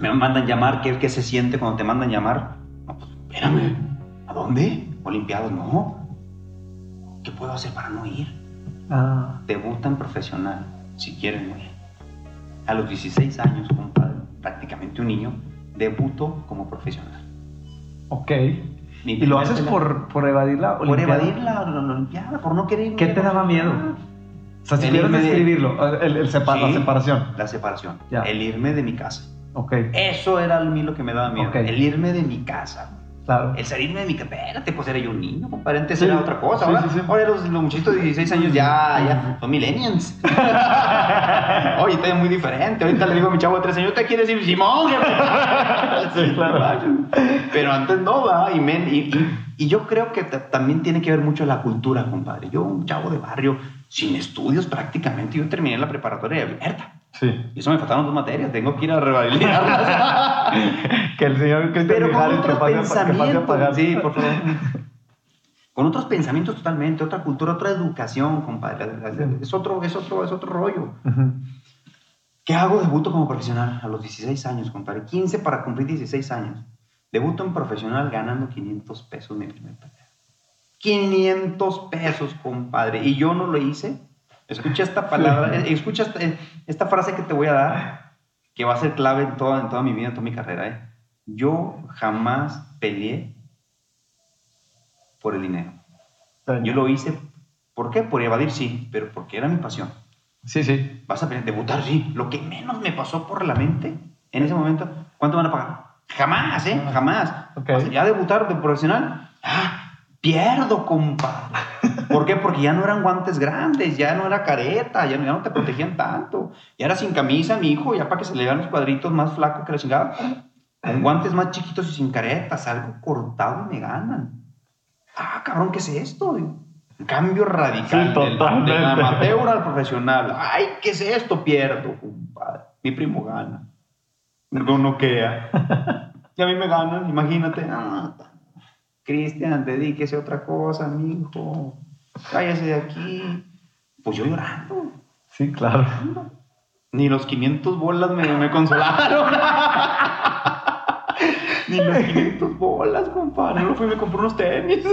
B: me mandan llamar. ¿Qué, ¿Qué se siente cuando te mandan llamar? No, pues, espérame. ¿A dónde? Olimpiadas, no. ¿Qué puedo hacer para no ir?
A: Ah.
B: Debuta en profesional, si quieren. A los 16 años, compadre, prácticamente un niño, debuto como profesional.
A: Ok.
B: Mi
A: ¿Y lo haces por, por evadir la
B: Por
A: Olimpiada?
B: evadir la, la- la Olimpiada, por no querer.
A: ¿Qué te daba miedo? O sea, si
B: El
A: pudieras
B: de-
A: describirlo, el, la separación.
B: La separación.
A: Ya.
B: El irme de mi casa.
A: Ok,
B: Eso era a mí lo que me daba miedo. El irme de mi casa.
A: Claro.
B: El salirme de mi casa, espérate, pues era yo un niño, compadre. Antes
A: Sí.
B: era otra cosa.
A: Sí,
B: Ahora,
A: sí, sí.
B: ahora los, los muchachitos de 16 años ya, ya son millennials. Oye, está muy diferente. Ahorita le digo a mi chavo de 13 años, ¿te quieres ir Simón?
A: Sí, claro.
B: Pero antes no, va. Y, men- y, y- y yo creo que ta- también tiene que ver mucho la cultura, compadre. Yo, un chavo de barrio, sin estudios prácticamente, yo terminé la preparatoria abierta.
A: Sí.
B: Y eso me faltaron dos materias, tengo que ir a revalidarlas.
A: Que el señor Cristian
B: Pero con
A: Mijares que
B: otros pensamientos.
A: pagar.
B: Sí, por favor. Con otros pensamientos totalmente, otra cultura, otra educación, compadre. Es otro, es otro, es otro rollo. ¿Qué hago? Debuto como profesional a los 16 años, compadre. 15 para cumplir 16 años. Debuto en profesional ganando 500 pesos mi primer pelea. 500 pesos, compadre. Y yo no lo hice. Escucha esta palabra, eh, escucha esta, eh, esta frase que te voy a dar, que va a ser clave en toda, en toda mi vida, en toda mi carrera. ¿eh? Yo jamás peleé por el dinero. Yo lo hice, ¿por qué? Por evadir, sí, pero porque era mi pasión.
A: Sí, sí.
B: Vas a pelear, debutar, sí. Lo que menos me pasó por la mente en ese momento, ¿cuánto van a pagar? Jamás, ¿eh? Jamás. Ya debutar de profesional, ah, pierdo, compadre. ¿Por qué? Porque ya no eran guantes grandes, ya no era careta, ya no, ya no te protegían tanto. Ya era sin camisa, mi hijo, ya para que se le vean los cuadritos más flacos que la chingada. Con guantes más chiquitos y sin caretas, algo cortado y me ganan. Ah, cabrón, ¿qué es esto? Cambio radical
A: Sí, totalmente.
B: del amateur al profesional. Ay, ¿qué es esto? Pierdo, compadre. Mi primo gana. No noquea. Y a mí me ganan, imagínate. Ah, Cristian, dedíquese a otra cosa, mijo. Cállese de aquí. Pues yo llorando.
A: Sí, claro.
B: Ni los 500 bolas me, me consolaron. Ni los 500 bolas, compadre. No fui y me compré unos tenis.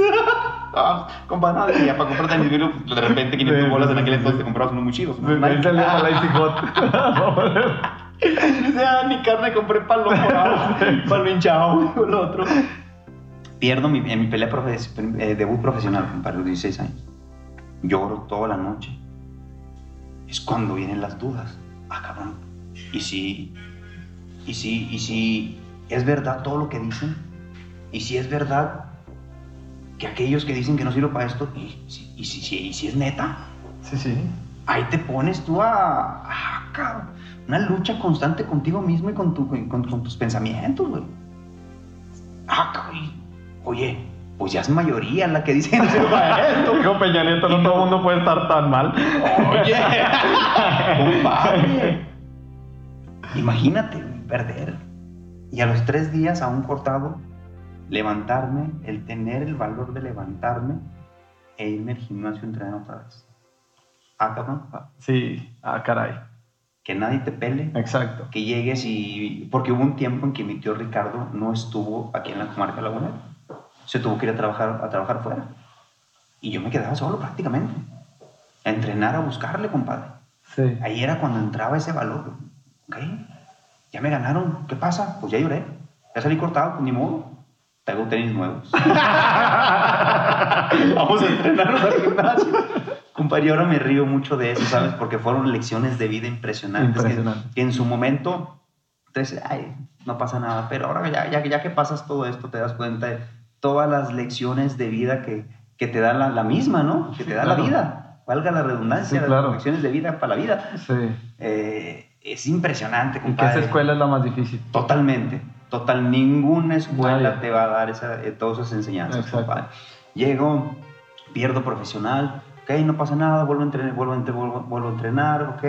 B: Ah, compadre, nada, ya para comprar tenis, de repente 500
A: Sí,
B: bolas en aquel entonces te comprabas unos muy chidos.
A: Ahí salió la Lazy Hot.
B: O sea, ni carne compré para lo morado, para el hinchado, dijo el otro. Pierdo mi, en mi pelea profe- eh, debut profesional, compadre, a los 16 años. Lloro toda la noche. Es cuando vienen las dudas. Ah, cabrón. ¿Y si, y si, y si es verdad todo lo que dicen? ¿Y si es verdad que aquellos que dicen que no sirvo para esto, y si, y si, y si es neta?
A: Sí, sí.
B: ahí te pones tú a, a, cabrón, una lucha constante contigo mismo y con, tu, con, con tus pensamientos, güey. Ah, cabrón. Oye, pues ya es mayoría la que dice no esto.
A: Dijo Peña Nieto, no todo el mundo puede estar tan mal.
B: Oye, compadre. Imagínate, perder. Y a los tres días, aún cortado, levantarme, el tener el valor de levantarme e irme al gimnasio a entrenar otra vez. Ah, cabrón.
A: Sí, ah, caray.
B: Que nadie te pele.
A: Exacto.
B: que llegues y... Porque hubo un tiempo en que mi tío Ricardo no estuvo aquí en la comarca lagunera. Se tuvo que ir a trabajar, a trabajar fuera. Y yo me quedaba solo prácticamente. A entrenar, a buscarle, compadre.
A: Sí.
B: Ahí era cuando entraba ese valor. ¿Ok? Ya me ganaron. ¿Qué pasa? Pues ya lloré. Ya salí cortado, pues ni modo. Traigo tenis nuevos. Vamos a entrenarnos al gimnasio. Compadre, ahora me río mucho de eso, ¿sabes? Porque fueron lecciones de vida impresionantes. que-
A: Impresionante.
B: Que, en su momento, entonces, ay, no pasa nada. Pero ahora ya, ya, ya que pasas todo esto, te das cuenta de todas las lecciones de vida que, que te da la, la misma, ¿no? Que
A: Sí,
B: te da
A: claro.
B: la vida. Valga la redundancia,
A: Sí, claro.
B: las lecciones de vida para la vida.
A: Sí.
B: Eh, es impresionante,
A: ¿Y que
B: compadre.
A: esa escuela es la más difícil?
B: Totalmente. Total, ninguna escuela te va a dar esa, eh, todas esas enseñanzas, compadre. Llego, pierdo profesional, ok, no pasa nada, vuelvo a entrenar, vuelvo a, entre- vuelvo, vuelvo a entrenar, ok,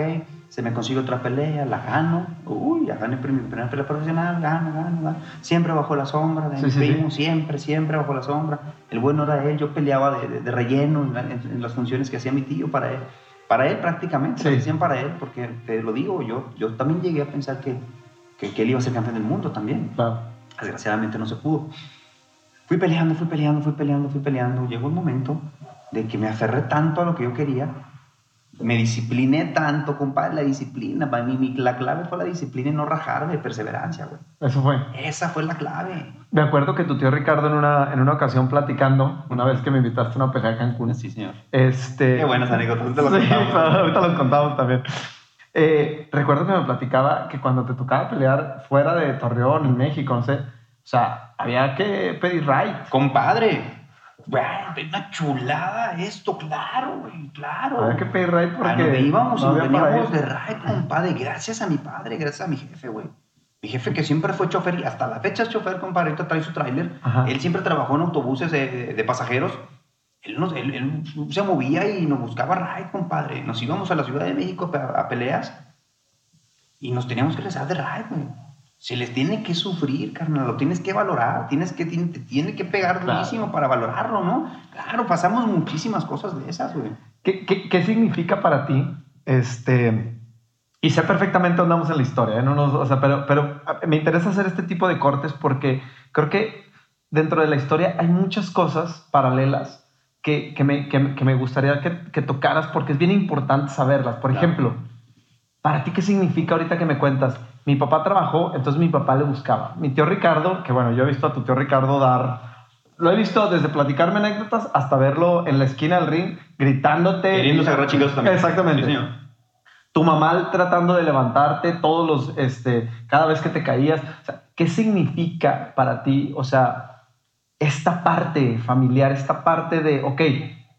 B: se me consigue otra pelea, la gano, uy, ya gané mi primera pelea profesional, gano, gano, gano. Siempre bajo la sombra de
A: Sí,
B: mi
A: sí, sí.
B: primo, siempre, siempre bajo la sombra. El bueno era él, yo peleaba de, de- de relleno en, la- en- en las funciones que hacía mi tío para él. Para él prácticamente,
A: Sí.
B: lo hacían para él, porque te lo digo, yo, yo también llegué a pensar que, que, que él iba a ser campeón del mundo también.
A: Claro.
B: Desgraciadamente no se pudo. Fui peleando, fui peleando, fui peleando, fui peleando. Llegó un momento de que me aferré tanto a lo que yo quería, me discipliné tanto, compadre, la disciplina. Para mí, mi- la clave fue la disciplina y no rajarme, perseverancia, güey.
A: Eso fue.
B: Esa fue la clave.
A: Me acuerdo que tu tío Ricardo en una, en una ocasión platicando, una vez que me invitaste a una pelea a Cancún,
B: Sí, señor.
A: este...
B: Qué buenas anécdotas. las
A: Sí,
B: contamos.
A: claro, ahorita los contamos también. Eh, recuerdo que me platicaba que cuando te tocaba pelear fuera de Torreón, en México, no sé, o sea, había que pedir ride.
B: Compadre, una chulada esto, claro, güey, claro.
A: Había que pedir ride porque
B: a íbamos
A: no
B: y veníamos de RAE, compadre, gracias a mi padre, gracias a mi jefe, güey. Mi jefe que siempre fue chofer y hasta la fecha es chofer, compadre, ahorita trae su tráiler. Él siempre trabajó en autobuses de, de- pasajeros. Él, nos- él- él se movía y nos buscaba RAE, compadre. Nos íbamos a la Ciudad de México a, a peleas y nos teníamos que regresar de RAE, güey. Se les tiene que sufrir, carnal, lo tienes que valorar, tienes que, tiene, te tiene que pegar
A: Claro.
B: durísimo para valorarlo, ¿no? Claro, pasamos muchísimas cosas de esas, güey.
A: ¿Qué, qué, qué significa para ti? Este, y sé perfectamente dónde andamos en la historia, ¿eh? no nos- o sea, pero, pero me interesa hacer este tipo de cortes porque creo que dentro de la historia hay muchas cosas paralelas que, que, me, que, que me gustaría que, que tocaras porque es bien importante saberlas. Por
B: Claro.
A: ejemplo, ¿para ti qué significa ahorita que me cuentas? Mi papá trabajó, entonces mi papá le buscaba. Mi tío Ricardo, que bueno, yo he visto a tu tío Ricardo dar... Lo he visto desde platicarme anécdotas hasta verlo en la esquina del ring gritándote.
B: Queriéndose agarrar chingazos también.
A: Exactamente.
B: Sí.
A: Tu mamá tratando de levantarte todos los, este, cada vez que te caías. O sea, ¿qué significa para ti, o sea, esta parte familiar, esta parte de, ok,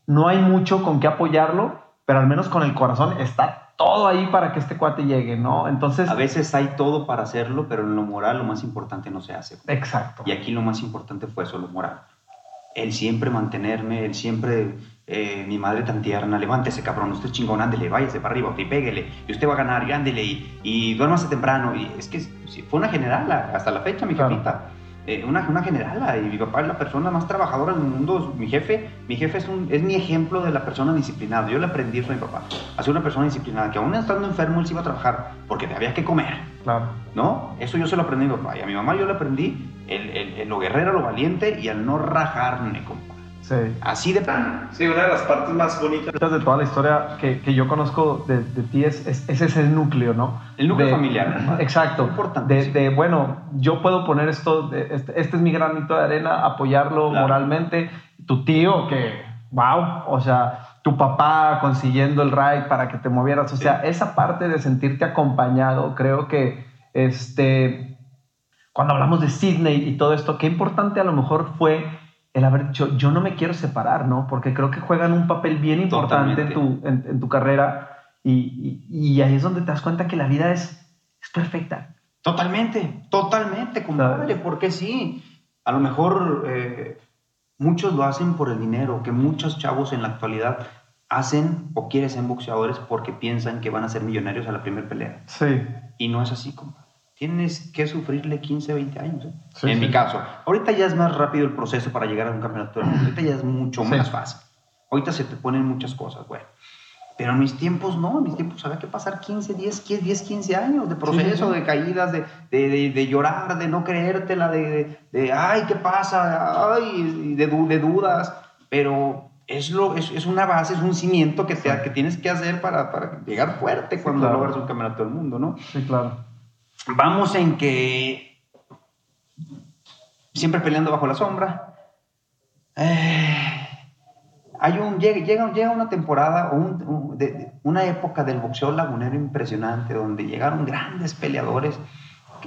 A: no hay mucho con qué apoyarlo, pero al menos con el corazón está todo ahí para que este cuate llegue, ¿no? Entonces...
B: A veces hay todo para hacerlo, pero en lo moral lo más importante no se hace.
A: Exacto.
B: Y aquí lo más importante fue eso, lo moral. El siempre mantenerme, el siempre, eh, mi madre tan tierna, levántese cabrón, usted es chingón, ándele, váyase para arriba, y pégale, y usted va a ganar, y ándele, y, y duérmase temprano. Y es que fue una general hasta la fecha, mi
A: Claro.
B: jefita. Eh, una, una generala, y mi papá es la persona más trabajadora del mundo. Mi jefe, mi jefe es, un, es mi ejemplo de la persona disciplinada. Yo le aprendí eso a mi papá, a ser una persona disciplinada, que aún estando enfermo él se iba a trabajar, porque había que comer.
A: Claro.
B: ¿no? Eso yo se lo aprendí a mi papá. Y a mi mamá yo le aprendí el, el- el lo guerrero, lo valiente y al no rajarme, compa.
A: Sí.
B: Así de plano.
C: Sí, una de las partes más bonitas.
A: de toda la historia que, que yo conozco de, de ti es, es- ese es el núcleo, ¿no?
B: El núcleo
A: De-
B: familiar.
A: Exacto.
B: Importante,
A: De, de, bueno, yo puedo poner esto, de- este, este es mi granito de arena, apoyarlo
B: Claro.
A: moralmente. Tu tío, que, wow, o sea, tu papá consiguiendo el ride para que te movieras. O
B: Sí.
A: sea, esa parte de sentirte acompañado, creo que, este, cuando hablamos de Sydney y todo esto, qué importante a lo mejor fue el haber dicho, yo no me quiero separar, ¿no? Porque creo que juegan un papel bien importante en tu, en, en tu carrera y, y- y ahí es donde te das cuenta que la vida es, es perfecta.
B: Totalmente, totalmente, compadre, porque sí. A lo mejor eh, muchos lo hacen por el dinero, que muchos chavos en la actualidad hacen o quieren ser boxeadores porque piensan que van a ser millonarios a la primera pelea.
A: Sí.
B: Y no es así, compa. Tienes que sufrirle 15, 20 años. ¿eh?
A: Sí,
B: en
A: sí.
B: mi caso. Ahorita ya es más rápido el proceso para llegar a un campeonato del mundo. Ahorita ya es mucho
A: Sí.
B: más fácil. Ahorita se te ponen muchas cosas, güey. Pero en mis tiempos no, en mis tiempos había que pasar 15, 10, 15, 10 15 años de proceso, de caídas, de, de, de- de llorar, de no creértela, de, de, ay, ¿qué pasa? Ay, de dudas. Pero es, lo, es, es una base, es un cimiento que, te, que tienes que hacer para, para llegar fuerte cuando
A: claro.
B: logras un campeonato del mundo, ¿no?
A: Sí, claro.
B: Vamos en que siempre peleando bajo la sombra. Eh, hay un, llega, llega, una temporada una época del boxeo lagunero impresionante donde llegaron grandes peleadores,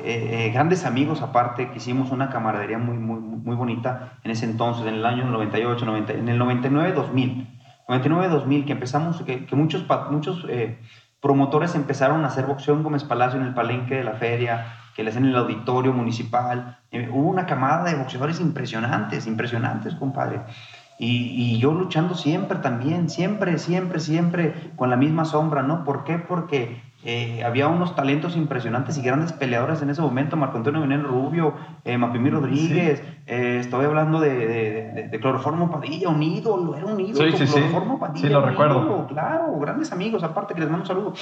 B: eh, grandes amigos aparte, que hicimos una camaradería muy, muy, muy bonita en ese entonces, en el año 98, 90, en el 99-2000. 99-2000, que empezamos, que, que muchos, muchos eh, promotores empezaron a hacer boxeo en Gómez Palacio, en el palenque de la feria, que le en el auditorio municipal. Eh, hubo una camada de boxeadores impresionantes, impresionantes, compadre. Y, y yo luchando siempre también, siempre, siempre, siempre con la misma sombra, ¿no? ¿Por qué? Porque eh, había unos talentos impresionantes y grandes peleadores en ese momento, Marco Antonio Veneno Rubio, eh, Mapimí Rodríguez, eh, estoy hablando de, de, de- de Cloroformo Padilla, un ídolo, era un ídolo,
A: Sí, sí, sí.
B: Cloroformo Padilla.
A: Sí, lo recuerdo.
B: ídolo, claro, grandes amigos, aparte que les mando un saludo.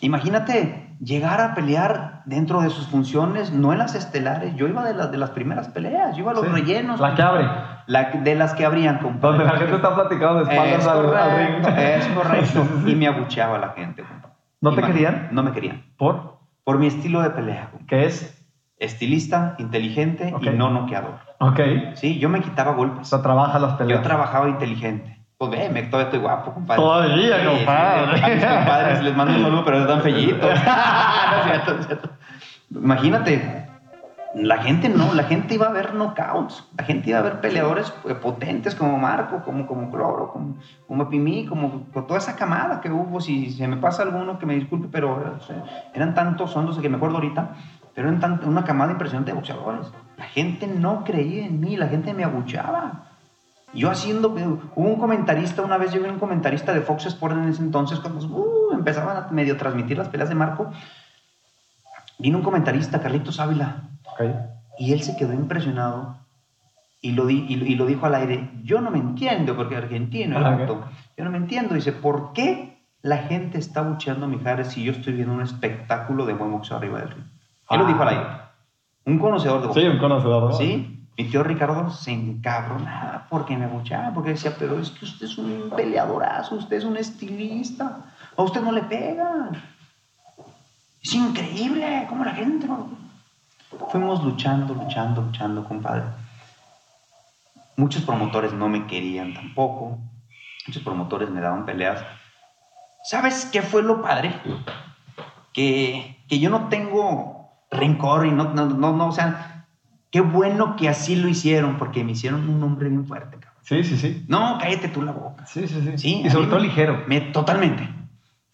B: Imagínate llegar a pelear dentro de sus funciones, no en las estelares. Yo iba de, las de las primeras peleas, yo iba a los
A: Sí.
B: rellenos.
A: La que abre.
B: La de las que abrían, compadre.
A: Donde la gente está platicando de espaldas
B: Es
A: al, al
B: correcto,
A: ring.
B: es correcto. Y me abucheaba la gente, compadre.
A: ¿No te querían?
B: No me querían.
A: ¿Por?
B: Por mi estilo de pelea.
A: ¿Qué es?
B: Estilista, inteligente
A: Ok.
B: y no noqueador.
A: Ok.
B: Sí, yo me quitaba
A: O
B: golpes.
A: sea, trabaja las
B: Yo
A: peleas.
B: trabajaba inteligente. Pues ve, me, todavía estoy guapo, compadre.
A: Todavía,
B: Sí,
A: compadre.
B: sí, A mis compadres les mando un saludo, pero están fellitos. no es cierto, es cierto. Imagínate, la gente no, la gente iba a ver knockouts, la gente iba a ver peleadores eh, potentes como Marco, como, como Cloro, como, como Pimí, como toda esa camada que hubo. Si se me pasa alguno, que me disculpe, pero eh, eran tantos sondos que me acuerdo ahorita, pero eran tan- una camada impresionante de boxeadores. La gente no creía en mí, la gente me abuchaba. Yo haciendo, hubo un comentarista, una vez yo vi un comentarista de Fox Sports en ese entonces, cuando uh, empezaban a medio transmitir las peleas de Marco, vino un comentarista, Carlitos Ávila, y él se quedó impresionado y lo, di- y, lo- y lo dijo al aire, yo no me entiendo, porque argentino, el
A: Ah,
B: vato, yo no me entiendo, dice, ¿por qué la gente está bucheando a Mijares si yo estoy viendo un espectáculo de buen boxeo arriba del ring? Él lo
A: Ah.
B: dijo al aire, un conocedor de boxeo.
A: Sí, un conocedor. ¿no?
B: Sí, mi tío Ricardo se encabronaba porque me abuchaba, porque decía, pero es que usted es un peleadorazo, usted es un estilista, a usted no le pegan. Es increíble cómo la gente no... Fuimos luchando, luchando, luchando, compadre. Muchos promotores no me querían tampoco. Muchos promotores me daban peleas. ¿Sabes qué fue lo padre? Que, que yo no tengo rencor y no, no, no, no, o sea, qué bueno que así lo hicieron porque me hicieron un hombre bien fuerte, cabrón.
A: Sí, sí, sí.
B: No, cállate tú la boca.
A: Sí, sí, sí.
B: Sí,
A: y
B: a
A: sobre todo
B: me-
A: ligero.
B: Me, totalmente.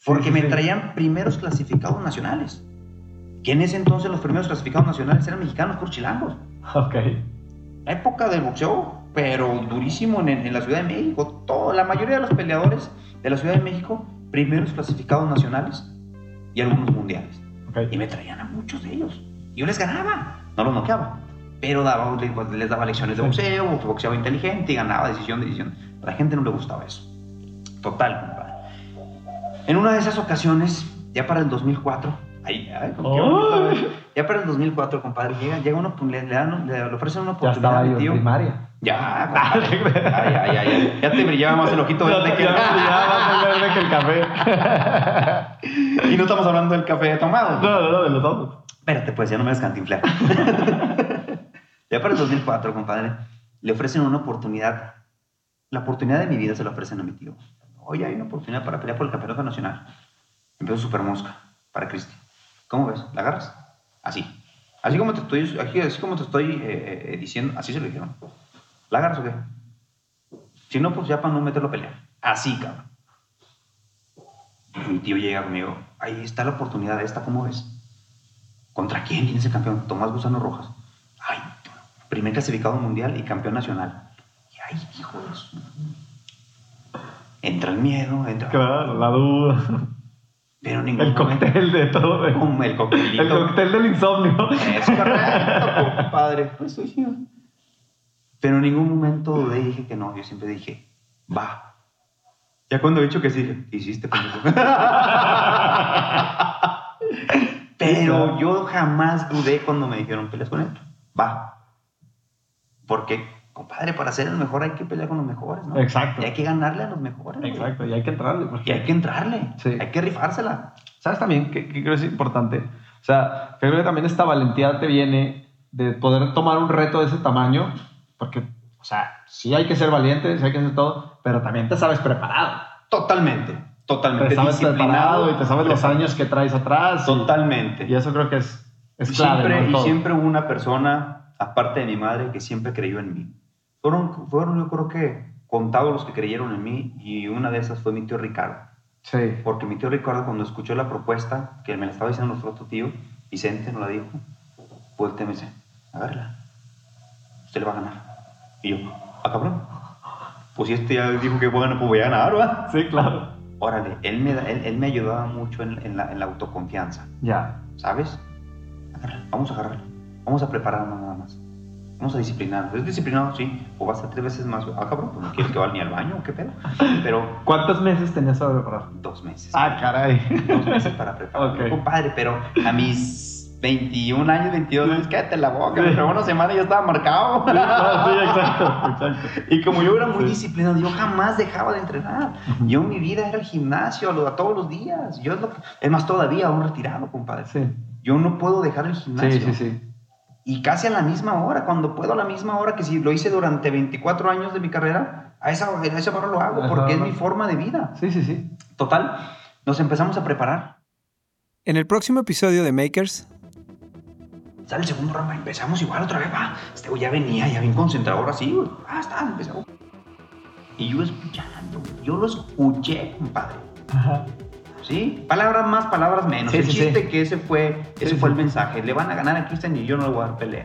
B: Porque me traían primeros clasificados nacionales. Que en ese entonces los primeros clasificados nacionales eran mexicanos por chilangos.
A: Ok.
B: La época del boxeo, pero durísimo en, en la Ciudad de México. Todo, la mayoría de los peleadores de la Ciudad de México, primeros clasificados nacionales y algunos mundiales.
A: Ok.
B: Y me traían a muchos de ellos. Yo les ganaba, no los noqueaba. Pero daba, les, daba lecciones de boxeo, boxeaba inteligente y ganaba decisión de decisión. A la gente no le gustaba eso. Total. En una de esas ocasiones, ya para el 2004, ay, ay, qué bonito,
A: Ay.
B: ¿eh? ya para el 2004, compadre, llega, llega uno, le, le, dan- le- ofrecen una
A: Ya
B: oportunidad
A: estaba
B: a mi
A: yo
B: tío.
A: primaria.
B: Ya, compadre. Ay, ay, ay. Ya te brillaba más el ojito verde que
A: ya, ya verde que el café.
B: Y no estamos hablando del café tomado.
A: no, no, no, de los dos.
B: Espérate, pues ya no me descantinflar. ya para el 2004, compadre, le ofrecen una oportunidad. La oportunidad de mi vida se la ofrecen a mi tío. Oye, hay una oportunidad para pelear por el campeonato nacional. Empiezo super mosca para Cristi. ¿Cómo ves? ¿La agarras? Así. Así como te estoy, así como te estoy eh, eh, diciendo, así se lo dijeron. ¿La agarras o qué? Si no, pues ya para no meterlo a pelear. Así, cabrón. Mi tío llega conmigo. Ahí está la oportunidad esta, ¿cómo ves? ¿Contra quién viene ese campeón? Tomás Gusano Rojas. Ay, primer clasificado mundial y campeón nacional. Y ay, hijo de su... Entra el miedo, entra...
A: Claro, la duda.
B: Pero ningún
A: El
B: momento-
A: cóctel de todo.
B: el.
A: El cóctel del insomnio.
B: Es correcto, compadre. Pues soy yo. Pero en ningún momento dudé y dije que no. Yo siempre dije, va. Ya cuando he dicho que sí, hiciste. Pero yo jamás dudé cuando me dijeron, peleas con él. Va. Porque, compadre, para ser el mejor hay que pelear con los mejores, ¿no?
A: Exacto.
B: Y hay que ganarle a los mejores. güey.
A: Exacto, y hay que entrarle. porque-
B: Y hay que entrarle.
A: Sí.
B: Hay que rifársela.
A: ¿Sabes también qué, qué creo es importante? O sea, creo que también esta valentía te viene de poder tomar un reto de ese tamaño, porque, o sea, sí hay que ser valiente, sí hay que hacer todo, pero también te sabes preparado.
B: Totalmente. Totalmente.
A: Te sabes preparado y te sabes los años que traes atrás. y-
B: Totalmente.
A: Y eso creo que es, es
B: Y
A: clave.
B: siempre,
A: ¿no?
B: Y siempre hubo una persona, aparte de mi madre, que siempre creyó en mí. Fueron, fueron yo creo que contados los que creyeron en mí y una de esas fue mi tío Ricardo.
A: Sí.
B: Porque mi tío Ricardo cuando escuchó la propuesta, que me la estaba diciendo nuestro otro tío, Vicente nos la dijo, y me dice, agárrela, usted le va a ganar. Y yo, ah cabrón, pues si este ya dijo que ganar, pues voy a ganar, ¿va?
A: Sí, claro.
B: Órale, él me, él, él me ayudaba mucho en, en la, en la autoconfianza.
A: Ya.
B: ¿Sabes? Agárrala, vamos a agarrarla. Vamos a prepararnos nada más. Vamos a disciplinarnos. ¿Es disciplinado? Sí. O vas a tres veces más. Ah, cabrón, pues no quieres que vaya ni al baño qué pedo. Pero
A: ¿Cuántos meses tenías para preparar?
B: dos meses.
A: Ah, caray.
B: Dos meses para prepararme.
A: Ok.
B: Compadre, pero a mis 21 años, 22 años, cállate la boca. Pero una semana ya estaba marcado.
A: Sí, exacto, exacto.
B: Y como yo era muy
A: Sí.
B: disciplinado, yo jamás dejaba de entrenar. Yo mi vida era el gimnasio a todos los días. Yo es, lo que- es más todavía, aún retirado, compadre.
A: Sí.
B: Yo no puedo dejar el gimnasio.
A: Sí, sí, sí.
B: Y casi a la misma hora, cuando puedo a la misma hora que si lo hice durante 24 años de mi carrera, a esa, a esa hora lo hago porque es mi forma de vida.
A: Sí, sí, sí.
B: Total, nos empezamos a preparar.
D: En el próximo episodio de Makers,
B: Sale el segundo round, empezamos igual otra vez, va. Este güey ya venía, ya bien concentrado, ahora sí, güey. Ah, está, empezamos. Y yo escuchando, yo lo escuché, compadre.
A: Ajá.
B: ¿Sí? Palabras más, palabras menos.
A: Sí,
B: el
A: sí,
B: chiste
A: sí.
B: que ese fue, ese fue el mensaje. Le van a ganar a Christian y yo no le voy a dar pelea.